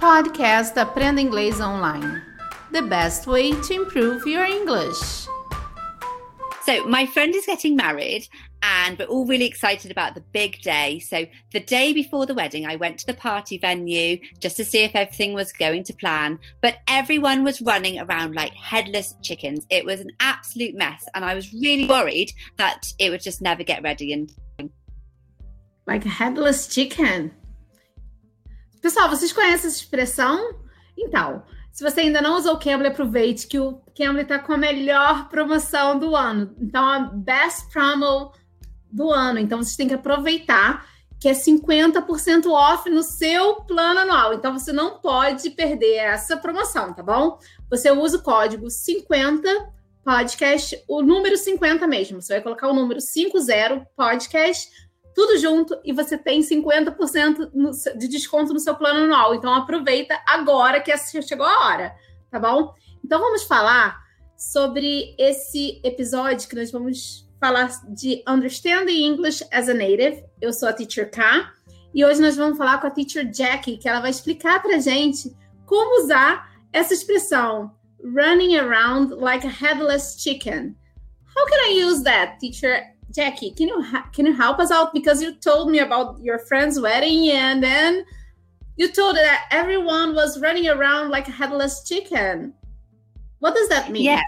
Podcast Aprenda Inglês Online. The best way to improve your English. So, my friend is getting married, and we're all really excited about the big day. So, the day before the wedding, I went to the party venue just to see if everything was going to plan. But everyone was running around like headless chickens. It was an absolute mess, and I was really worried that it would just never get ready in time. Like a headless chicken. Pessoal, vocês conhecem essa expressão? Então, se você ainda não usou o Cambly, aproveite que o Cambly está com a melhor promoção do ano. Então, a best promo do ano. Então, vocês têm que aproveitar que é 50% off no seu plano anual. Então, você não pode perder essa promoção, tá bom? Você usa o código 50 podcast, o número 50 mesmo. Você vai colocar o número 50 podcast tudo junto e você tem 50% de desconto no seu plano anual. Então aproveita agora que chegou a hora, tá bom? Então vamos falar sobre esse episódio que nós vamos falar de Understanding English as a Native. Eu sou a Teacher K e hoje nós vamos falar com a Teacher Jackie, que ela vai explicar pra gente como usar essa expressão running around like a headless chicken. How can I use that, teacher? Jackie, can you can you help us out because you told me about your friend's wedding and then you told that everyone was running around like a headless chicken. What does that mean? Yeah.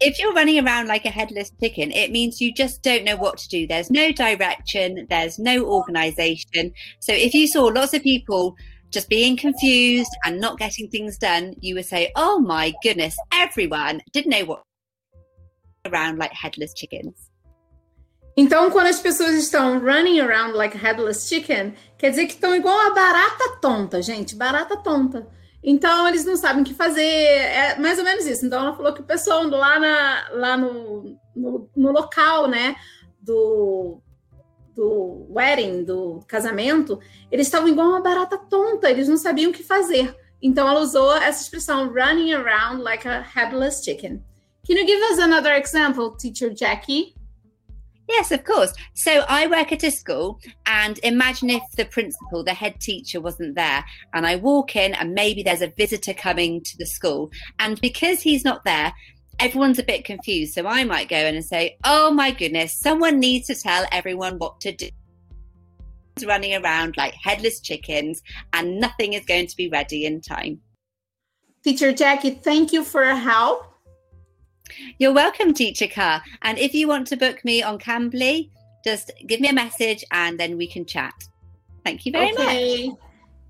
If you're running around like a headless chicken, it means you just don't know what to do. There's no direction, there's no organization. So if you saw lots of people just being confused and not getting things done, you would say, Oh my goodness, everyone didn't know what around like headless chickens. Então, quando as pessoas estão running around like headless chicken, quer dizer que estão igual a barata tonta, gente, barata tonta. Então, eles não sabem o que fazer, é mais ou menos isso. Então, ela falou que o pessoal lá, na, lá no, no, no local, né, do, do wedding, do casamento, eles estavam igual uma barata tonta, eles não sabiam o que fazer. Então, ela usou essa expressão running around like a headless chicken. Can you give us another example, teacher Jackie? Yes, of course. So I work at a school, and imagine if the principal, the head teacher, wasn't there, and I walk in, and maybe there's a visitor coming to the school, and because he's not there, everyone's a bit confused. So I might go in and say, "Oh my goodness, someone needs to tell everyone what to do." Running around like headless chickens, and nothing is going to be ready in time. Teacher Jackie, thank you for your help. You're welcome, Teacher Car. And if you want to book me on Cambly, just give me a message and then we can chat. Thank you very okay. much.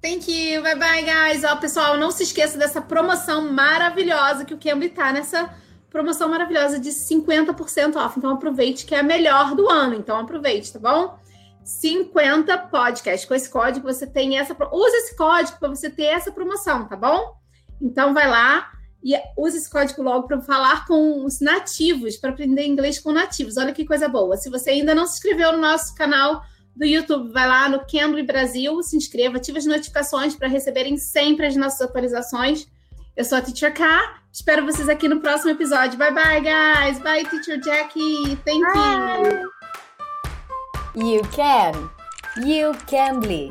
Thank you. Bye bye, guys. Ó, pessoal, não se esqueça dessa promoção maravilhosa que o Cambly tá nessa promoção maravilhosa de 50% off. Então aproveite que é a melhor do ano. Então aproveite, tá bom? 50 podcast. Com esse código você tem essa. Use esse código para você ter essa promoção, tá bom? Então vai lá e use esse código logo para falar com os nativos, para aprender inglês com nativos. Olha que coisa boa. Se você ainda não se inscreveu no nosso canal do YouTube, vai lá no Cambly Brasil, se inscreva, ative as notificações para receberem sempre as nossas atualizações. Eu sou a Teacher K. Espero vocês aqui no próximo episódio. Bye bye, guys. Bye, Teacher Jackie. Thank you. You can. You can be.